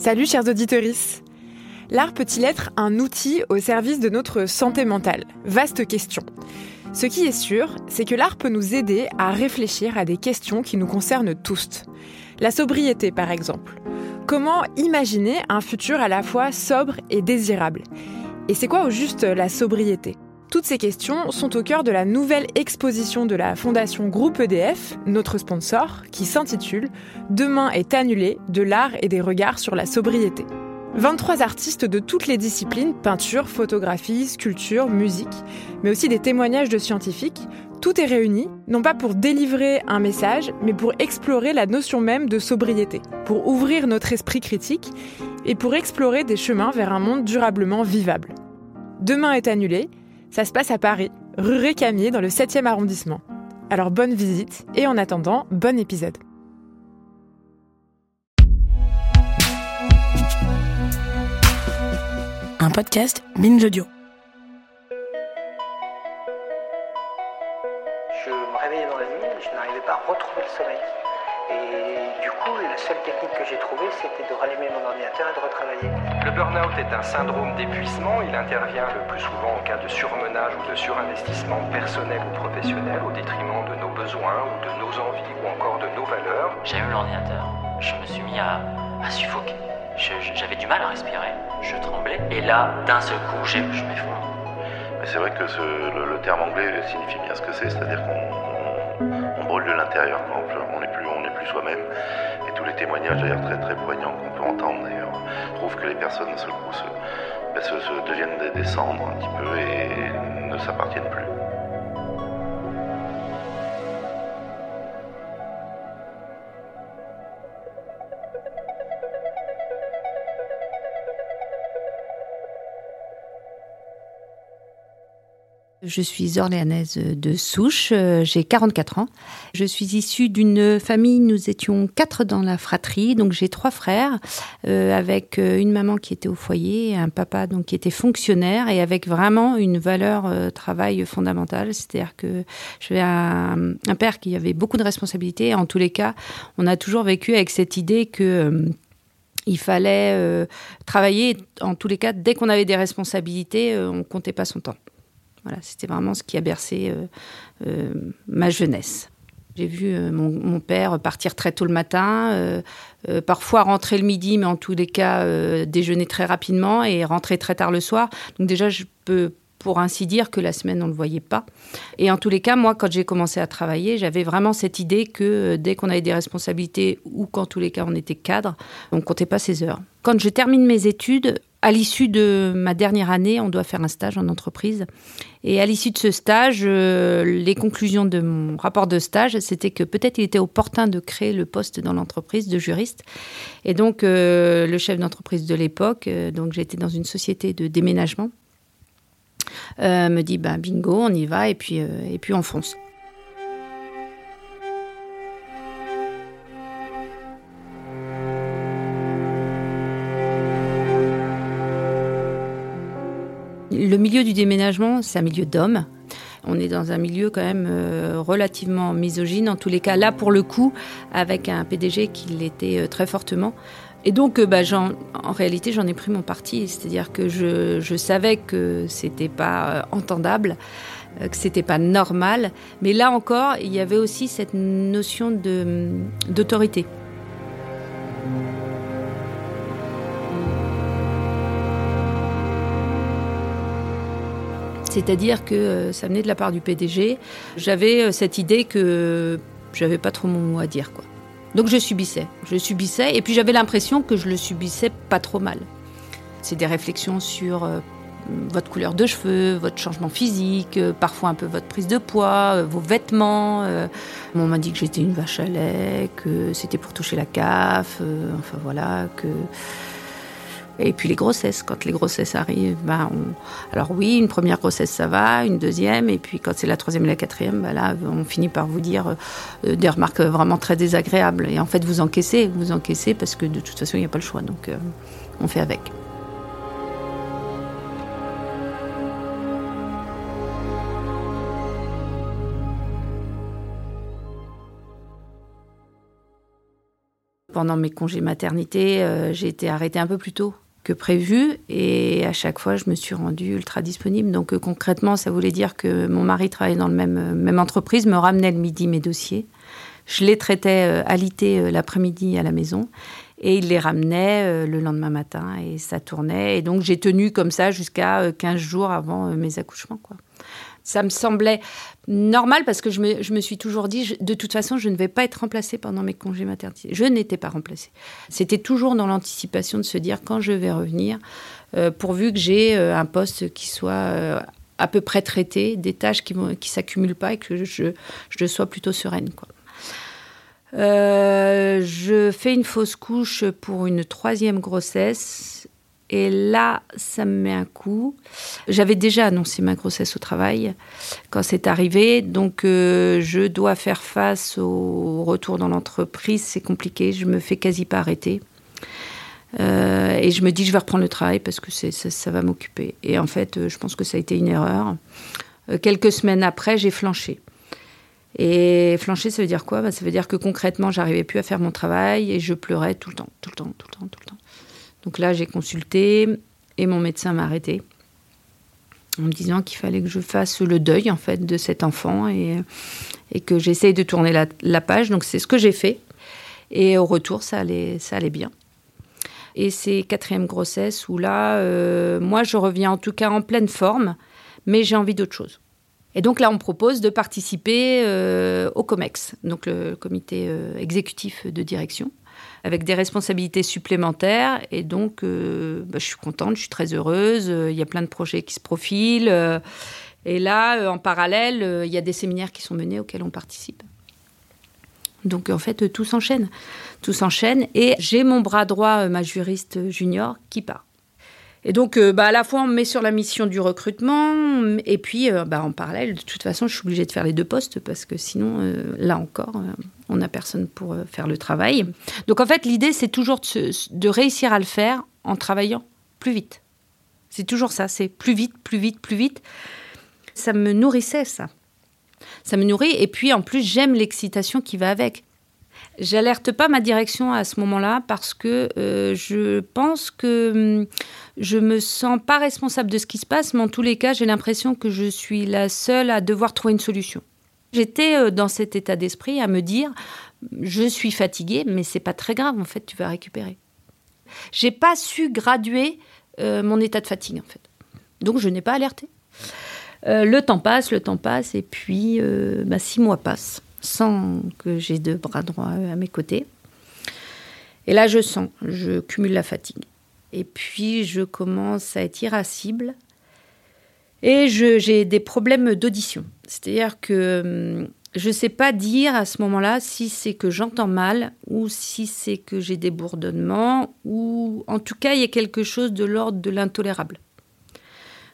Salut chers auditeurs. L'art peut-il être un outil au service de notre santé mentale? Vaste question. Ce qui est sûr, c'est que l'art peut nous aider à réfléchir à des questions qui nous concernent tous. La sobriété par exemple. Comment imaginer un futur à la fois sobre et désirable? Et c'est quoi au juste la sobriété? Toutes ces questions sont au cœur de la nouvelle exposition de la Fondation Groupe EDF, notre sponsor, qui s'intitule Demain est annulé de l'art et des regards sur la sobriété. 23 artistes de toutes les disciplines, peinture, photographie, sculpture, musique, mais aussi des témoignages de scientifiques, tout est réuni, non pas pour délivrer un message, mais pour explorer la notion même de sobriété, pour ouvrir notre esprit critique et pour explorer des chemins vers un monde durablement vivable. Demain est annulé, ça se passe à Paris, rue Récamier, dans le 7e arrondissement. Alors bonne visite et en attendant, bon épisode. Un podcast Binge Audio. Je me réveillais dans la nuit je n'arrivais pas à retrouver le sommeil. Et du coup, la seule technique que j'ai trouvée, c'était de rallumer mon ordinateur et de retravailler. Le burn-out est un syndrome d'épuisement. Il intervient le plus souvent en cas de surmenage ou de surinvestissement personnel ou professionnel au détriment de nos besoins ou de nos envies ou encore de nos valeurs. J'ai eu l'ordinateur. Je me suis mis à, suffoquer. J'avais du mal à respirer. Je tremblais. Et là, d'un seul coup, je m'effondre. C'est vrai que le, terme anglais signifie bien ce que c'est, c'est-à-dire qu'on brûle de l'intérieur, on n'est plus, soi-même. Et tous les témoignages d'ailleurs très très poignants qu'on peut entendre d'ailleurs prouvent que les personnes d'un seul coup se, ben, deviennent des cendres un petit peu et ne s'appartiennent plus. Je suis orléanaise de souche, euh, j'ai 44 ans. Je suis issue d'une famille, nous étions quatre dans la fratrie, donc j'ai trois frères, euh, avec euh, une maman qui était au foyer, un papa donc qui était fonctionnaire et avec vraiment une valeur travail fondamentale. C'est-à-dire que j'avais un, un, père qui avait beaucoup de responsabilités. En tous les cas, on a toujours vécu avec cette idée que il fallait travailler, en tous les cas, dès qu'on avait des responsabilités, on comptait pas son temps. Voilà, c'était vraiment ce qui a bercé euh, euh, ma jeunesse. J'ai vu euh, mon, père partir très tôt le matin, parfois rentrer le midi, mais en tous les cas déjeuner très rapidement et rentrer très tard le soir. Donc déjà, je peux pour ainsi dire que la semaine on ne le voyait pas. Et en tous les cas, moi, quand j'ai commencé à travailler, j'avais vraiment cette idée que dès qu'on avait des responsabilités ou qu'en tous les cas on était cadre, on ne comptait pas ses heures. Quand je termine mes études, à l'issue de ma dernière année, on doit faire un stage en entreprise. Et à l'issue de ce stage, euh, les conclusions de mon rapport de stage, c'était que peut-être il était opportun de créer le poste dans l'entreprise de juriste. Et donc, euh, le chef d'entreprise de l'époque, euh, donc j'étais dans une société de déménagement, me dit ben, bingo, on y va et puis, et puis on fonce. Le milieu du déménagement, c'est un milieu d'hommes. On est dans un milieu quand même euh, relativement misogyne, en tous les cas là pour le coup, avec un PDG qui l'était euh, très fortement. Et donc, euh, bah, en réalité, j'en ai pris mon parti, c'est-à-dire que je, savais que c'était pas entendable, que c'était pas normal, mais là encore, il y avait aussi cette notion d'autorité. C'est-à-dire que euh, ça venait de la part du PDG. J'avais euh, cette idée que j'avais pas trop mon mot à dire, quoi. Donc je subissais, je subissais, et puis j'avais l'impression que je le subissais pas trop mal. C'est des réflexions sur euh, votre couleur de cheveux, votre changement physique, parfois un peu votre prise de poids, vos vêtements. on m'a dit que j'étais une vache à lait, que c'était pour toucher la CAF, enfin voilà, que et puis les grossesses, quand les grossesses arrivent, ben alors oui, une première grossesse ça va, une deuxième, et puis quand c'est la troisième et la quatrième, ben là on finit par vous dire euh, des remarques vraiment très désagréables. Et en fait vous encaissez, vous encaissez parce que de toute façon il n'y a pas le choix, donc euh, on fait avec. pendant mes congés maternité, euh, j'ai été arrêtée un peu plus tôt que prévu et à chaque fois je me suis rendue ultra disponible. Donc euh, concrètement, ça voulait dire que mon mari travaillait dans le même, euh, même entreprise, me ramenait le midi mes dossiers. Je les traitais à l'été l'après-midi à la maison et il les ramenait le lendemain matin et ça tournait. Et donc j'ai tenu comme ça jusqu'à 15 jours avant mes accouchements. Quoi ça me semblait normal parce que je me, suis toujours dit, de toute façon, je ne vais pas être remplacée pendant mes congés maternité. Je n'étais pas remplacée. C'était toujours dans l'anticipation de se dire quand je vais revenir, euh, pourvu que j'ai euh, un poste qui soit euh, à peu près traité, des tâches qui ne s'accumulent pas et que je, je sois plutôt sereine. Quoi. je fais une fausse couche pour une troisième grossesse et là, ça me met un coup. J'avais déjà annoncé ma grossesse au travail quand c'est arrivé. Donc, euh, je dois faire face au retour dans l'entreprise. C'est compliqué. Je me fais quasi pas arrêter. Euh, et je me dis, je vais reprendre le travail parce que ça, va m'occuper. Et en fait, euh, je pense que ça a été une erreur. quelques semaines après, j'ai flanché. Et flancher, ça veut dire quoi? Bah, Ça veut dire que concrètement, j'arrivais plus à faire mon travail et je pleurais tout le temps, tout le temps, tout le temps, tout le temps. Donc là, j'ai consulté et mon médecin m'a arrêté en me disant qu'il fallait que je fasse le deuil en fait de cet enfant et, que j'essaye de tourner la, page. Donc c'est ce que j'ai fait. Et au retour, ça allait, ça allait bien. Et c'est quatrième grossesse où là, euh, moi, je reviens en tout cas en pleine forme, mais j'ai envie d'autre chose. Et donc là, on me propose de participer euh, au COMEX, donc le comité euh, exécutif de direction avec des responsabilités supplémentaires. Et donc, euh, bah, je suis contente, je suis très heureuse. Il y a plein de projets qui se profilent. Euh, et là, euh, en parallèle, il y a des séminaires qui sont menés auxquels on participe. Donc en fait, tout s'enchaîne. Tout s'enchaîne. Et j'ai mon bras droit, ma juriste junior, qui part. Et donc, euh, bah, à la fois, on me met sur la mission du recrutement, et puis, euh, bah, en parallèle, de toute façon, je suis obligée de faire les deux postes, parce que sinon, euh, là encore, on n'a personne pour faire le travail. Donc, en fait, l'idée, c'est toujours de, réussir à le faire en travaillant plus vite. C'est toujours ça, c'est plus vite, plus vite, plus vite. Ça me nourrissait, ça. Ça me nourrit, et puis, en plus, j'aime l'excitation qui va avec. J'alerte pas ma direction à ce moment-là parce que je pense que hum, je me sens pas responsable de ce qui se passe, mais en tous les cas, j'ai l'impression que je suis la seule à devoir trouver une solution. J'étais euh, dans cet état d'esprit à me dire je suis fatiguée, mais c'est pas très grave en fait, tu vas récupérer. J'ai pas su graduer euh, mon état de fatigue en fait, donc je n'ai pas alerté. le temps passe, le temps passe, et puis bah, six mois passent sans que j'ai deux bras droits à mes côtés. Et là, je sens, je cumule la fatigue. Et puis, je commence à être irascible. Et j'ai des problèmes d'audition. C'est-à-dire que hum, je ne sais pas dire à ce moment-là si c'est que j'entends mal ou si c'est que j'ai des bourdonnements ou en tout cas il y a quelque chose de l'ordre de l'intolérable.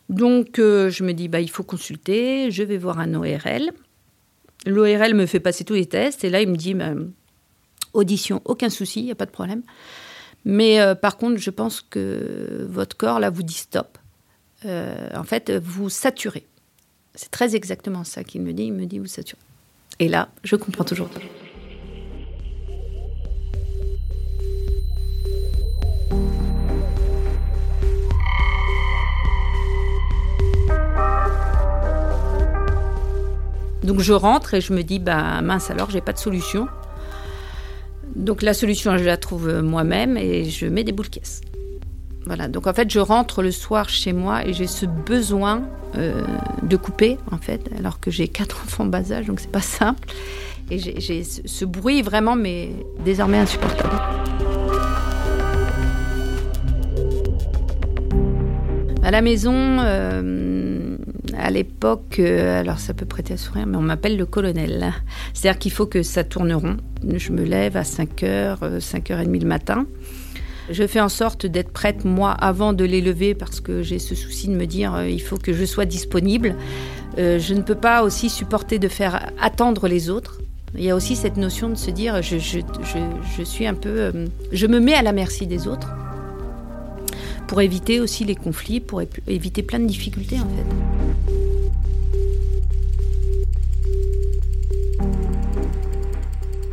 Donc euh, je me dis bah il faut consulter, je vais voir un ORL L'ORL me fait passer tous les tests et là, il me dit bah, audition, aucun souci, il n'y a pas de problème. Mais euh, par contre, je pense que votre corps, là, vous dit stop. Euh, en fait, vous saturez. C'est très exactement ça qu'il me dit. Il me dit vous saturez. Et là, je comprends toujours. Donc je rentre et je me dis, bah mince alors, j'ai pas de solution. Donc la solution, je la trouve moi-même et je mets des boules caisses. Voilà, donc en fait, je rentre le soir chez moi et j'ai ce besoin euh, de couper, en fait, alors que j'ai quatre enfants bas âge, donc c'est pas simple. Et j'ai ce bruit vraiment, mais désormais insupportable. À la maison, euh, à l'époque, euh, alors ça peut prêter à sourire, mais on m'appelle le colonel. C'est-à-dire qu'il faut que ça tourne rond. Je me lève à 5h, 5h30 le matin. Je fais en sorte d'être prête, moi, avant de les lever, parce que j'ai ce souci de me dire, euh, il faut que je sois disponible. Euh, je ne peux pas aussi supporter de faire attendre les autres. Il y a aussi cette notion de se dire, je suis un peu... je me mets à la merci des autres pour éviter aussi les conflits, pour éviter plein de difficultés en fait.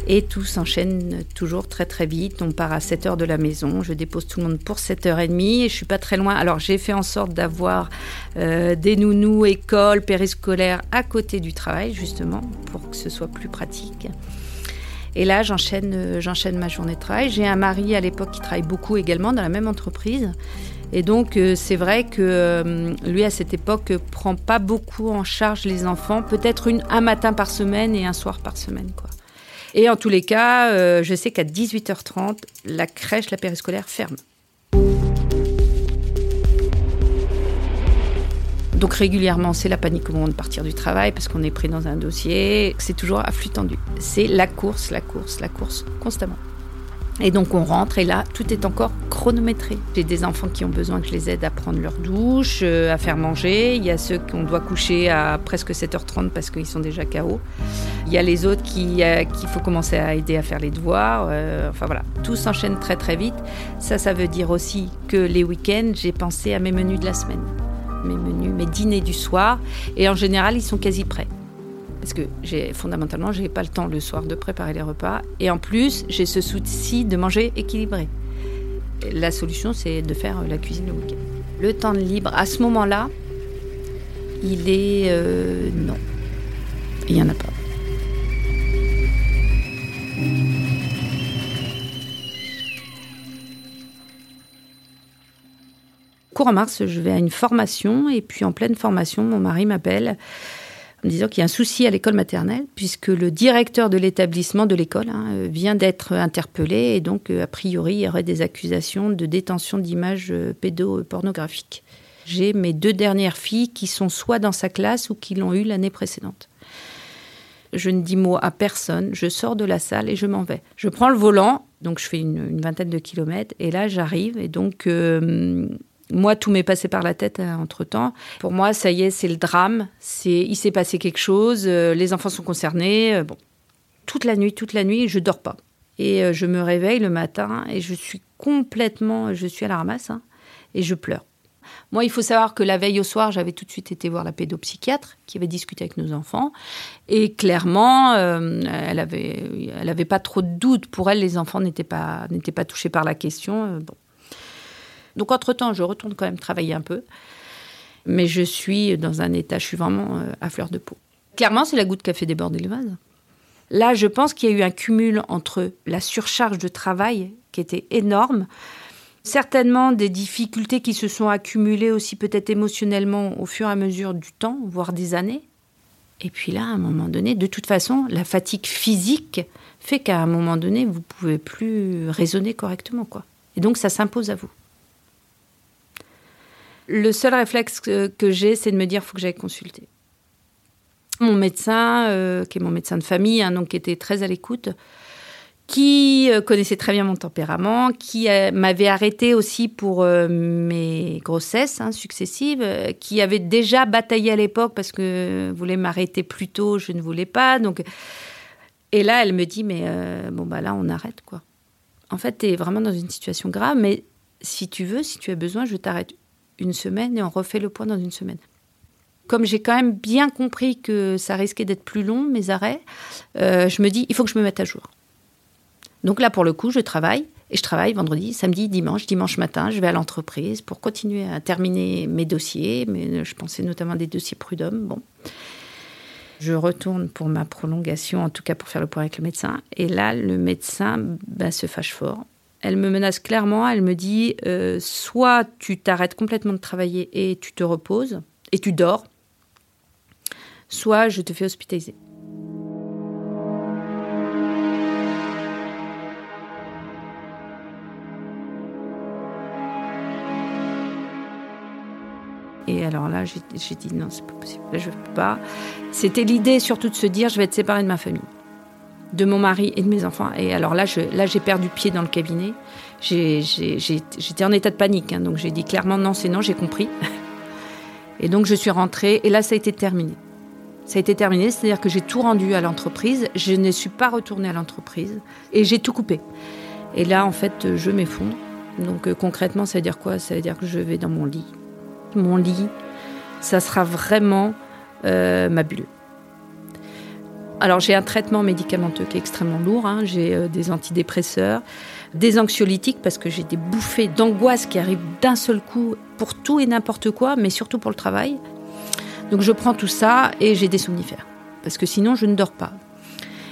Et tout s'enchaîne toujours très très vite. On part à 7 heures de la maison. Je dépose tout le monde pour 7h30 et je suis pas très loin. Alors j'ai fait en sorte d'avoir euh, des nounous, école, périscolaire à côté du travail justement pour que ce soit plus pratique. Et là, j'enchaîne, euh, j'enchaîne ma journée de travail. J'ai un mari à l'époque qui travaille beaucoup également dans la même entreprise. Et donc, euh, c'est vrai que lui, à cette époque, prend pas beaucoup en charge les enfants. Peut-être une, un matin par semaine et un soir par semaine, quoi. Et en tous les cas, euh, je sais qu'à 18h30, la crèche, la périscolaire ferme. Donc régulièrement, c'est la panique au moment de partir du travail parce qu'on est pris dans un dossier. C'est toujours à flux tendu. C'est la course, la course, la course constamment. Et donc on rentre et là, tout est encore chronométré. J'ai des enfants qui ont besoin que je les aide à prendre leur douche, euh, à faire manger. Il y a ceux qu'on doit coucher à presque 7h30 parce qu'ils sont déjà KO. Il y a les autres euh, qu'il faut commencer à aider à faire les devoirs. Euh, enfin voilà, tout s'enchaîne très très vite. Ça, ça veut dire aussi que les week-ends, j'ai pensé à mes menus de la semaine. Mes menus, mes dîners du soir. Et en général, ils sont quasi prêts parce que fondamentalement, j'ai pas le temps le soir de préparer les repas, et en plus, j'ai ce souci de manger équilibré. La solution, c'est de faire la cuisine le week-end. Le temps libre, à ce moment-là, il est euh, non, il y en a pas. Cours en mars, je vais à une formation et puis en pleine formation, mon mari m'appelle en disant qu'il y a un souci à l'école maternelle, puisque le directeur de l'établissement de l'école hein, vient d'être interpellé et donc, euh, a priori, il y aurait des accusations de détention d'images euh, pédopornographiques. J'ai mes deux dernières filles qui sont soit dans sa classe ou qui l'ont eu l'année précédente. Je ne dis mot à personne, je sors de la salle et je m'en vais. Je prends le volant, donc je fais une, vingtaine de kilomètres, et là j'arrive, et donc euh, moi, tout m'est passé par la tête euh, entre-temps. Pour moi, ça y est, c'est le drame. Il s'est passé quelque chose. Euh, les enfants sont concernés. Euh, bon, toute la nuit, toute la nuit, je dors pas. Et je me réveille le matin et je suis complètement, je suis à la ramasse hein, et je pleure. Moi, il faut savoir que la veille au soir, j'avais tout de suite été voir la pédopsychiatre qui avait discuté avec nos enfants. Et clairement, elle avait, elle pas trop de doutes. Pour elle, les enfants n'étaient pas, n'étaient pas touchés par la question. bon. Donc, entre-temps, je retourne quand même travailler un peu. Mais je suis dans un état, je suis vraiment euh, à fleur de peau. Clairement, c'est la goutte qui a fait déborder le vase. Là, je pense qu'il y a eu un cumul entre la surcharge de travail, qui était énorme, certainement des difficultés qui se sont accumulées aussi peut-être émotionnellement au fur et à mesure du temps, voire des années. Et puis là, à un moment donné, de toute façon, la fatigue physique fait qu'à un moment donné, vous pouvez plus raisonner correctement, quoi. Et donc, ça s'impose à vous. Le seul réflexe que, j'ai, c'est de me dire faut que j'aille consulter. Mon médecin, euh, qui est mon médecin de famille, hein, donc qui était très à l'écoute, qui euh, connaissait très bien mon tempérament, qui euh, m'avait arrêté aussi pour mes grossesses hein, successives, qui avait déjà bataillé à l'époque parce que voulait m'arrêter plus tôt, je ne voulais pas. Donc, et là, elle me dit mais bon bah là on arrête quoi. En fait, tu es vraiment dans une situation grave, mais si tu veux, si tu as besoin, je t'arrête une semaine et on refait le point dans une semaine. Comme j'ai quand même bien compris que ça risquait d'être plus long, mes arrêts, euh, je me dis, il faut que je me mette à jour. Donc là, pour le coup, je travaille. Et je travaille vendredi, samedi, dimanche. Dimanche matin, je vais à l'entreprise pour continuer à terminer mes dossiers. Mais je pensais notamment des dossiers prud'hommes. Bon. Je retourne pour ma prolongation, en tout cas pour faire le point avec le médecin. Et là, le médecin ben, se fâche fort elle me menace clairement, elle me dit euh, soit tu t'arrêtes complètement de travailler et tu te reposes et tu dors, soit je te fais hospitaliser. Et alors là, j'ai dit non, c'est pas possible, là je peux pas. C'était l'idée surtout de se dire je vais être séparée de ma famille de mon mari et de mes enfants. Et alors là, là, j'ai perdu pied dans le cabinet. j'étais en état de panique, hein. donc j'ai dit clairement non, c'est non, j'ai compris. Et donc je suis rentrée, et là, ça a été terminé. Ça a été terminé, c'est-à-dire que j'ai tout rendu à l'entreprise, je ne suis pas retournée à l'entreprise, et j'ai tout coupé. Et là, en fait, je m'effondre. Donc euh, concrètement, ça veut dire quoi? Ça veut dire que je vais dans mon lit. Mon lit, ça sera vraiment euh, ma bulle Alors j'ai un traitement médicamenteux qui est extrêmement lourd. hein. J'ai euh, des antidépresseurs, des anxiolytiques parce que j'ai des bouffées d'angoisse qui arrivent d'un seul coup pour tout et n'importe quoi, mais surtout pour le travail. Donc je prends tout ça et j'ai des somnifères parce que sinon je ne dors pas.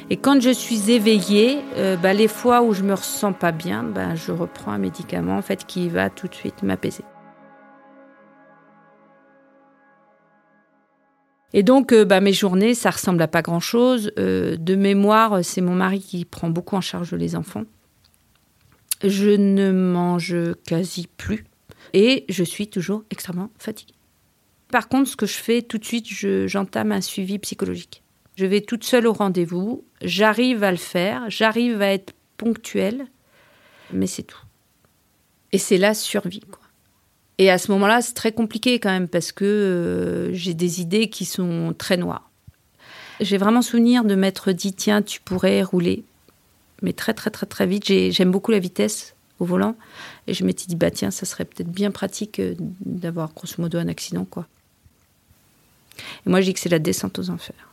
Et quand je suis éveillée, euh, bah, les fois où je me ressens pas bien, bah, je reprends un médicament en fait qui va tout de suite m'apaiser. Et donc, euh, bah, mes journées, ça ressemble à pas grand-chose. Euh, de mémoire, c'est mon mari qui prend beaucoup en charge les enfants. Je ne mange quasi plus et je suis toujours extrêmement fatiguée. Par contre, ce que je fais tout de suite, je- j'entame un suivi psychologique. Je vais toute seule au rendez-vous, j'arrive à le faire, j'arrive à être ponctuelle, mais c'est tout. Et c'est la survie. Et à ce moment-là, c'est très compliqué quand même parce que euh, j'ai des idées qui sont très noires. J'ai vraiment souvenir de m'être dit tiens, tu pourrais rouler, mais très très très très vite. J'ai- J'aime beaucoup la vitesse au volant et je m'étais dit bah tiens, ça serait peut-être bien pratique euh, d'avoir grosso modo un accident quoi. Et moi, je dis que c'est la descente aux enfers.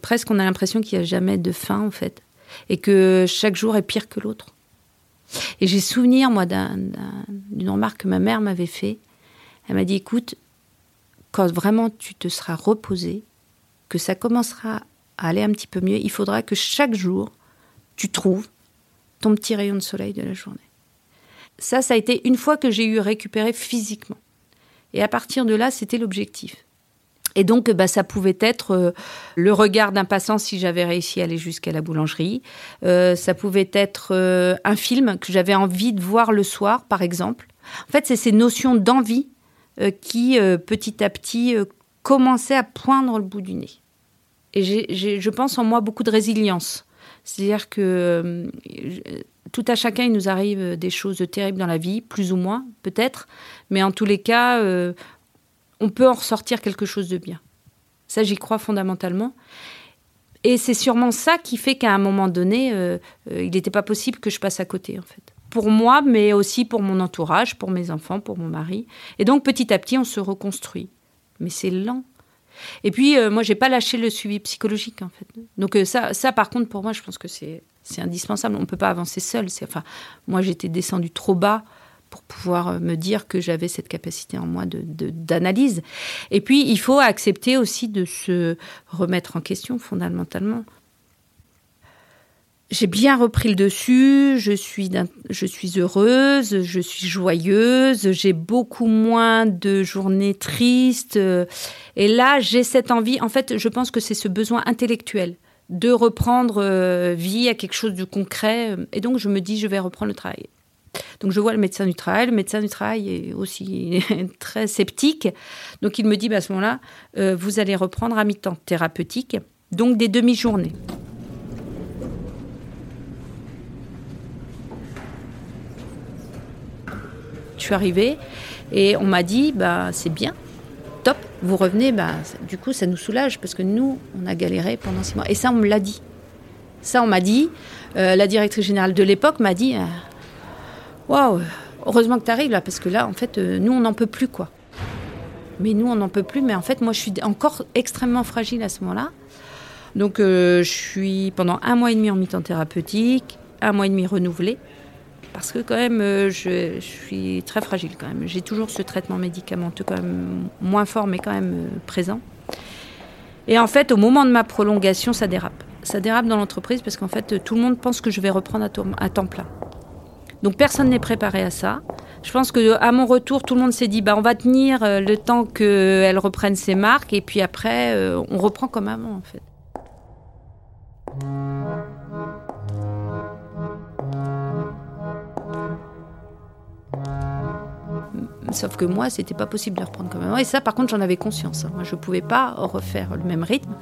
Presque, on a l'impression qu'il n'y a jamais de fin en fait et que chaque jour est pire que l'autre. Et j'ai souvenir, moi, d'un- d'un- d'une remarque que ma mère m'avait fait. Elle m'a dit, écoute, quand vraiment tu te seras reposé, que ça commencera à aller un petit peu mieux, il faudra que chaque jour, tu trouves ton petit rayon de soleil de la journée. Ça, ça a été une fois que j'ai eu récupéré physiquement. Et à partir de là, c'était l'objectif. Et donc, bah, ça pouvait être euh, le regard d'un passant si j'avais réussi à aller jusqu'à la boulangerie. Euh, ça pouvait être euh, un film que j'avais envie de voir le soir, par exemple. En fait, c'est ces notions d'envie qui, petit à petit, commençaient à poindre le bout du nez. Et j'ai- je pense en moi beaucoup de résilience. C'est-à-dire que tout à chacun, il nous arrive des choses terribles dans la vie, plus ou moins, peut-être. Mais en tous les cas, on peut en ressortir quelque chose de bien. Ça, j'y crois fondamentalement. Et c'est sûrement ça qui fait qu'à un moment donné, euh, euh, il n'était pas possible que je passe à côté, en fait. Pour moi, mais aussi pour mon entourage, pour mes enfants, pour mon mari. Et donc, petit à petit, on se reconstruit. Mais c'est lent. Et puis, euh, moi, j'ai pas lâché le suivi psychologique, en fait. Donc, euh, ça, ça, par contre, pour moi, je pense que c'est indispensable. On ne peut pas avancer seul. Enfin, moi, j'étais descendue trop bas pour pouvoir euh, me dire que j'avais cette capacité en moi d'analyse. De, d'analyse. Et puis, il faut accepter aussi de se remettre en question fondamentalement. J'ai bien repris le dessus, je suis, je suis heureuse, je suis joyeuse, j'ai beaucoup moins de journées tristes. Et là, j'ai cette envie, en fait, je pense que c'est ce besoin intellectuel de reprendre euh, vie à quelque chose de concret. Et donc, je me dis, je vais reprendre le travail. Donc je vois le médecin du travail. Le médecin du travail est aussi très sceptique. Donc il me dit bah, à ce moment-là, euh, vous allez reprendre à mi-temps thérapeutique, donc des demi-journées. Je suis arrivée et on m'a dit bah, c'est bien, top, vous revenez. Bah, du coup, ça nous soulage parce que nous, on a galéré pendant six mois. Et ça, on me l'a dit. Ça, on m'a dit. Euh, la directrice générale de l'époque m'a dit euh, Waouh, heureusement que tu arrives là, parce que là, en fait, euh, nous, on n'en peut plus, quoi. Mais nous, on n'en peut plus. Mais en fait, moi, je suis encore extrêmement fragile à ce moment-là. Donc, euh, je suis pendant un mois et demi en mi-temps thérapeutique, un mois et demi renouvelé. Parce que, quand même, euh, je, suis très fragile, quand même. J'ai toujours ce traitement médicamenteux, quand même, moins fort, mais quand même présent. Et en fait, au moment de ma prolongation, ça dérape. Ça dérape dans l'entreprise parce qu'en fait, tout le monde pense que je vais reprendre à temps plein. Donc personne n'est préparé à ça. Je pense que à mon retour, tout le monde s'est dit bah on va tenir euh, le temps qu'elle reprenne ses marques et puis après euh, on reprend comme avant en fait. Sauf que moi, c'était pas possible de reprendre comme avant. Et ça, par contre, j'en avais conscience. hein. Moi, je pouvais pas refaire le même rythme.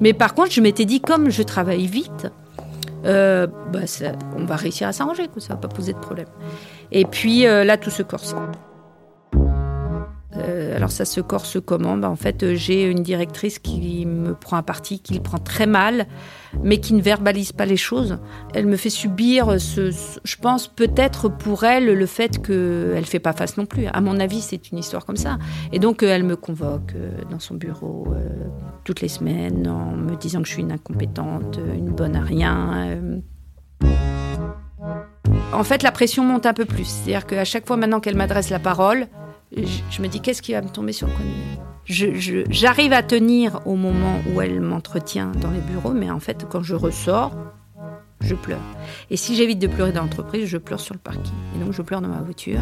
Mais par contre, je m'étais dit, comme je travaille vite, euh, bah, ça- on va réussir à s'arranger, ça va pas poser de problème. Et puis euh, là, tout se corse. Euh, alors ça se corse comment? Bah, En fait, euh, j'ai une directrice qui me prend un parti, qui le prend très mal, mais qui ne verbalise pas les choses. Elle me fait subir, ce, je pense peut-être pour elle, le fait qu'elle ne fait pas face non plus. À mon avis, c'est une histoire comme ça. Et donc, elle me convoque dans son bureau toutes les semaines en me disant que je suis une incompétente, une bonne à rien. En fait, la pression monte un peu plus. C'est-à-dire qu'à chaque fois maintenant qu'elle m'adresse la parole, je, me dis qu'est-ce qui va me tomber sur le coin J'arrive à tenir au moment où elle m'entretient dans les bureaux, mais en fait, quand je ressors, je pleure. Et si j'évite de pleurer dans l'entreprise, je pleure sur le parking. Et donc, je pleure dans ma voiture.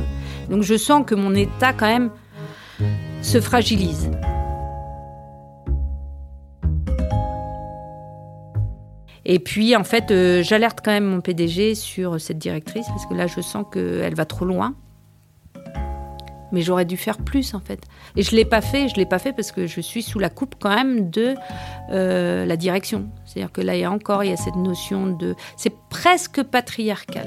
Donc, je sens que mon état, quand même, se fragilise. Et puis, en fait, euh, j'alerte quand même mon PDG sur cette directrice, parce que là, je sens qu'elle va trop loin mais j'aurais dû faire plus en fait. Et je l'ai pas fait, je l'ai pas fait parce que je suis sous la coupe quand même de euh, la direction. C'est-à-dire que là, il encore, il y a cette notion de, c'est presque patriarcal.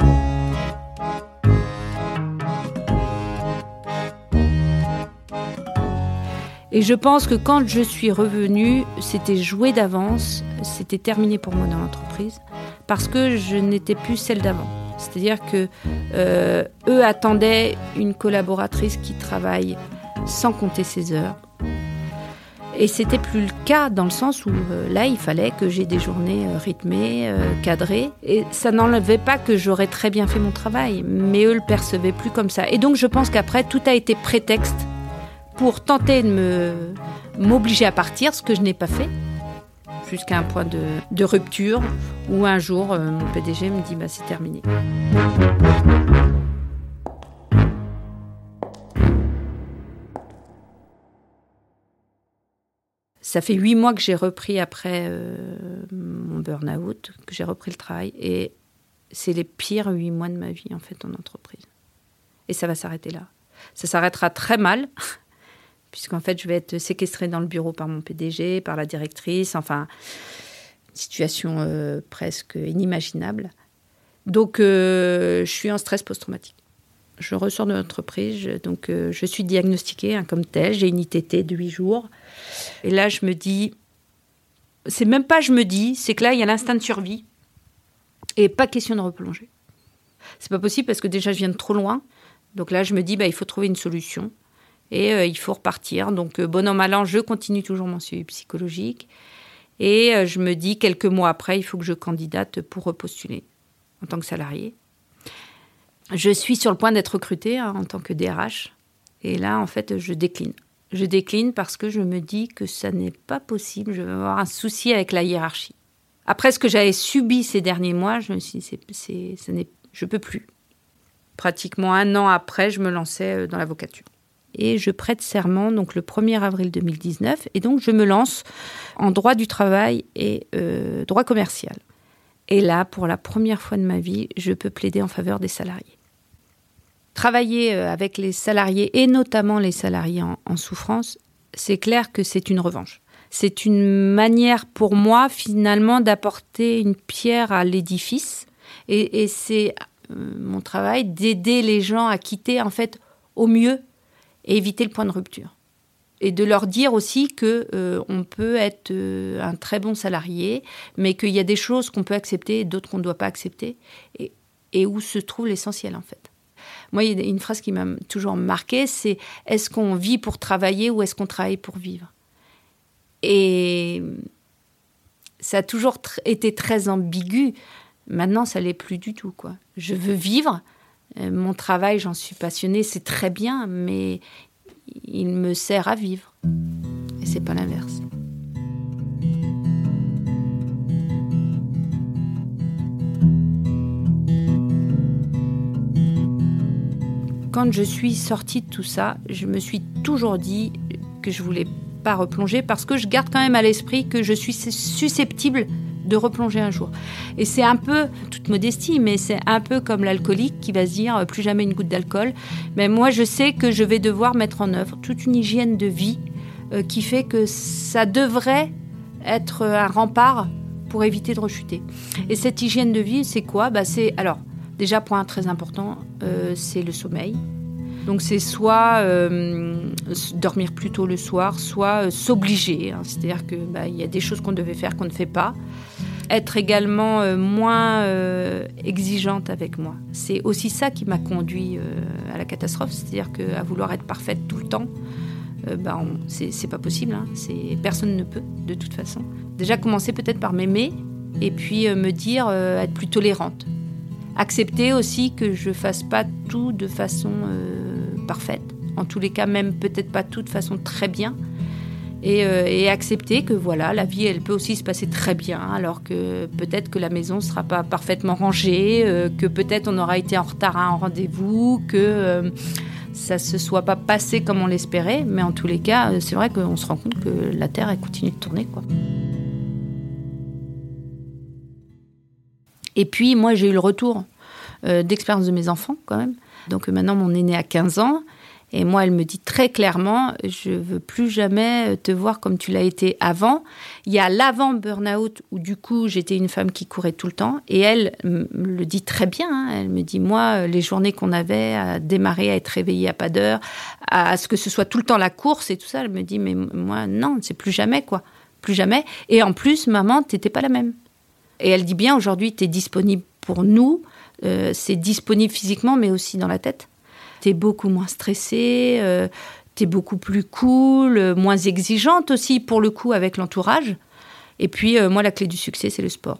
Et je pense que quand je suis revenue, c'était joué d'avance, c'était terminé pour moi dans l'entreprise, parce que je n'étais plus celle d'avant. C'est-à-dire que euh, eux attendaient une collaboratrice qui travaille sans compter ses heures. Et c'était plus le cas dans le sens où euh, là, il fallait que j'ai des journées euh, rythmées, cadrées. Et ça n'enlevait pas que j'aurais très bien fait mon travail, mais eux le percevaient plus comme ça. Et donc, je pense qu'après, tout a été prétexte pour tenter de me m'obliger à partir, ce que je n'ai pas fait jusqu'à un point de, rupture où un jour euh, mon PDG me dit bah, c'est terminé. Ça fait huit mois que j'ai repris après euh, mon burn-out, que j'ai repris le travail. Et c'est les pires huit mois de ma vie, en fait, en entreprise. Et ça va s'arrêter là. Ça s'arrêtera très mal, puisqu'en fait, je vais être séquestrée dans le bureau par mon PDG, par la directrice, enfin, situation euh, presque inimaginable. Donc, euh, je suis en stress post-traumatique. Je ressors de l'entreprise, donc euh, je suis diagnostiquée hein, comme telle, j'ai une ITT de 8 jours. Et là, je me dis, c'est même pas je me dis, c'est que là, il y a l'instinct de survie et pas question de replonger. C'est pas possible parce que déjà, je viens de trop loin. Donc là, je me dis, bah, il faut trouver une solution et euh, il faut repartir. Donc, euh, bon an, mal an, je continue toujours mon suivi psychologique. Et euh, je me dis, quelques mois après, il faut que je candidate pour repostuler en tant que salarié. Je suis sur le point d'être recrutée hein, en tant que DRH. Et là, en fait, je décline. Je décline parce que je me dis que ça n'est pas possible. Je vais avoir un souci avec la hiérarchie. Après ce que j'avais subi ces derniers mois, je me suis dit, c'est, c'est, je peux plus. Pratiquement un an après, je me lançais dans l'avocature et je prête serment donc le 1er avril 2019 et donc je me lance en droit du travail et euh, droit commercial. Et là, pour la première fois de ma vie, je peux plaider en faveur des salariés. Travailler euh, avec les salariés et notamment les salariés en, souffrance, c'est clair que c'est une revanche. C'est une manière pour moi finalement d'apporter une pierre à l'édifice et, c'est euh, mon travail d'aider les gens à quitter en fait au mieux et éviter le point de rupture. Et de leur dire aussi que euh, on peut être euh, un très bon salarié, mais qu'il y a des choses qu'on peut accepter et d'autres qu'on ne doit pas accepter, et, et où se trouve l'essentiel en fait. Moi, il y a une phrase qui m'a toujours marqué, c'est est-ce qu'on vit pour travailler ou est-ce qu'on travaille pour vivre? Et ça a toujours été très ambigu. Maintenant, ça l'est plus du tout. Quoi. Je veux vivre, mon travail, j'en suis passionnée, c'est très bien, mais il me sert à vivre. Et c'est pas l'inverse. Quand je suis sortie de tout ça, je me suis toujours dit que je voulais pas replonger parce que je garde quand même à l'esprit que je suis susceptible de replonger un jour. Et c'est un peu, toute modestie, mais c'est un peu comme l'alcoolique qui va se dire euh, plus jamais une goutte d'alcool. Mais moi, je sais que je vais devoir mettre en œuvre toute une hygiène de vie euh, qui fait que ça devrait être un rempart pour éviter de rechuter. Et cette hygiène de vie, c'est quoi? Bah, C'est alors déjà point très important, euh, c'est le sommeil. Donc c'est soit dormir plus tôt le soir, soit s'obliger. hein. C'est-à-dire qu'il y a des choses qu'on devait faire qu'on ne fait pas. Être également euh, moins euh, exigeante avec moi. C'est aussi ça qui m'a conduit euh, à la catastrophe. C'est-à-dire qu'à vouloir être parfaite tout le temps, bah, c'est pas possible. hein. Personne ne peut, de toute façon. Déjà commencer peut-être par m'aimer et puis me dire être plus tolérante. Accepter aussi que je fasse pas tout de façon parfaite. En tous les cas, même peut-être pas tout de façon très bien. Et, euh, et accepter que voilà, la vie, elle peut aussi se passer très bien, alors que peut-être que la maison ne sera pas parfaitement rangée, euh, que peut-être on aura été en retard à un rendez-vous, que euh, ça se soit pas passé comme on l'espérait. Mais en tous les cas, c'est vrai qu'on se rend compte que la Terre, elle continue de tourner, quoi. Et puis, moi, j'ai eu le retour d'expérience de mes enfants, quand même. Donc maintenant, mon aîné a 15 ans. Et moi, elle me dit très clairement, je veux plus jamais te voir comme tu l'as été avant. Il y a l'avant burn-out où du coup j'étais une femme qui courait tout le temps. Et elle me le dit très bien. hein. Elle me dit moi, les journées qu'on avait à démarrer, à être réveillée à pas d'heure, à ce que ce soit tout le temps la course et tout ça, elle me dit mais moi non, c'est plus jamais quoi, plus jamais. Et en plus, maman, t'étais pas la même. Et elle dit bien aujourd'hui, tu es disponible pour nous. Euh, c'est disponible physiquement, mais aussi dans la tête. Tu es beaucoup moins stressée, euh, tu es beaucoup plus cool, euh, moins exigeante aussi pour le coup avec l'entourage. Et puis, euh, moi, la clé du succès, c'est le sport.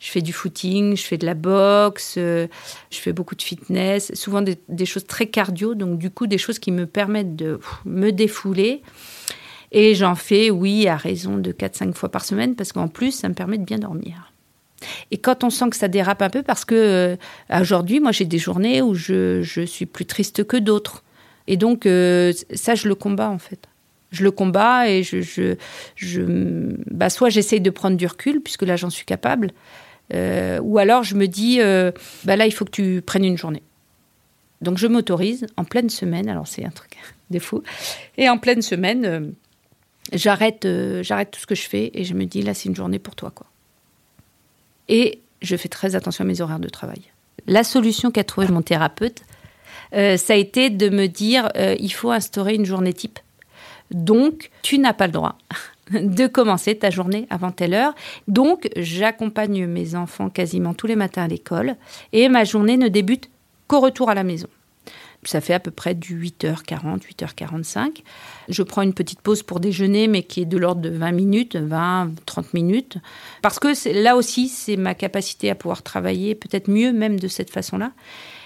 Je fais du footing, je fais de la boxe, je fais beaucoup de fitness, souvent des, choses très cardio, donc du coup des choses qui me permettent de me défouler. Et j'en fais, oui, à raison de 4-5 fois par semaine, parce qu'en plus, ça me permet de bien dormir. Et quand on sent que ça dérape un peu, parce que euh, aujourd'hui, moi, j'ai des journées où je, suis plus triste que d'autres. Et donc, euh, ça, je le combats, en fait. Je le combats et je, je, bah, soit j'essaye de prendre du recul, puisque là, j'en suis capable, euh, ou alors je me dis, bah, là, il faut que tu prennes une journée. Donc, je m'autorise en pleine semaine, alors c'est un truc des fous, et en pleine semaine, j'arrête j'arrête tout ce que je fais et je me dis, là, c'est une journée pour toi, quoi. Et je fais très attention à mes horaires de travail. La solution qu'a trouvé mon thérapeute, euh, ça a été de me dire euh, il faut instaurer une journée type. Donc, tu n'as pas le droit de commencer ta journée avant telle heure. Donc, j'accompagne mes enfants quasiment tous les matins à l'école et ma journée ne débute qu'au retour à la maison. Ça fait à peu près du 8h40, 8h45. Je prends une petite pause pour déjeuner, mais qui est de l'ordre de 20 minutes, 20, 30 minutes. Parce que là aussi, c'est ma capacité à pouvoir travailler peut-être mieux même de cette façon-là.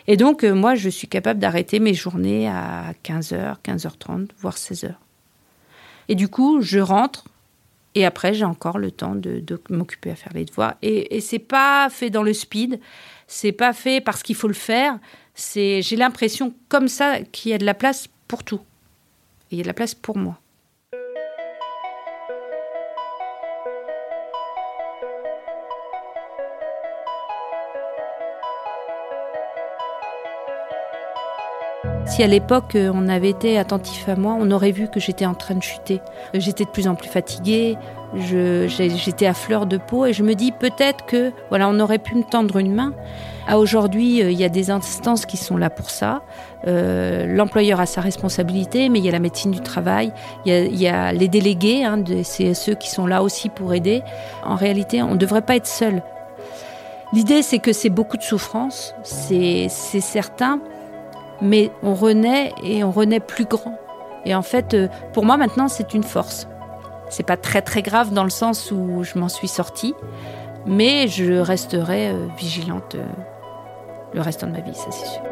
Et donc, euh, moi, je suis capable d'arrêter mes journées à 15h, 15h30, voire 16h. Et du coup, je rentre. Et après, j'ai encore le temps de, de m'occuper à faire les devoirs. Et, et c'est pas fait dans le speed. C'est pas fait parce qu'il faut le faire. C'est, j'ai l'impression comme ça qu'il y a de la place pour tout. Il y a de la place pour moi. Si à l'époque euh, on avait été attentif à moi, on aurait vu que j'étais en train de chuter. J'étais de plus en plus fatiguée, j'étais à fleur de peau et je me dis peut-être que voilà, on aurait pu me tendre une main. À aujourd'hui, euh, il y a des instances qui sont là pour ça. Euh, L'employeur a sa responsabilité, mais il y a la médecine du travail, il y a, les délégués hein, de CSE qui sont là aussi pour aider. En réalité, on ne devrait pas être seul. L'idée, c'est que c'est beaucoup de souffrance, c'est certain, mais on renaît et on renaît plus grand. Et en fait, euh, pour moi maintenant, c'est une force. C'est pas très très grave dans le sens où je m'en suis sortie, mais je resterai euh, vigilante euh, le restant de ma vie, ça c'est sûr.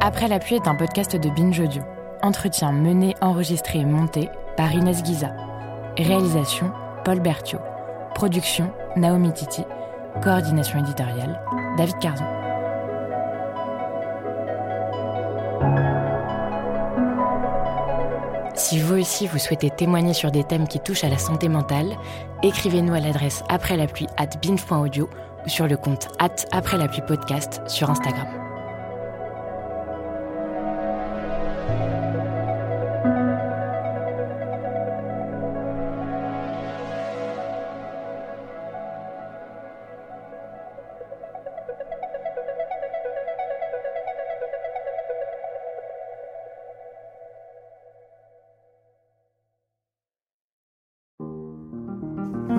Après la pluie est un podcast de Binge. Entretien mené, enregistré et monté par Inès Guiza. Réalisation Paul Berthiaud. Production Naomi Titi. Coordination éditoriale David Carzon. Si vous aussi vous souhaitez témoigner sur des thèmes qui touchent à la santé mentale, écrivez-nous à l'adresse après la pluie at binge.audio ou sur le compte après la pluie podcast sur Instagram.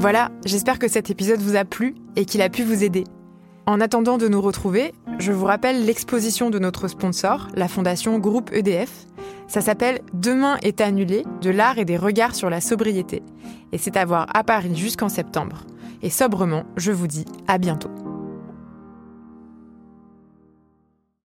Voilà, j'espère que cet épisode vous a plu et qu'il a pu vous aider. En attendant de nous retrouver, je vous rappelle l'exposition de notre sponsor, la fondation Groupe EDF. Ça s'appelle Demain est annulé, de l'art et des regards sur la sobriété. Et c'est à voir à Paris jusqu'en septembre. Et sobrement, je vous dis à bientôt.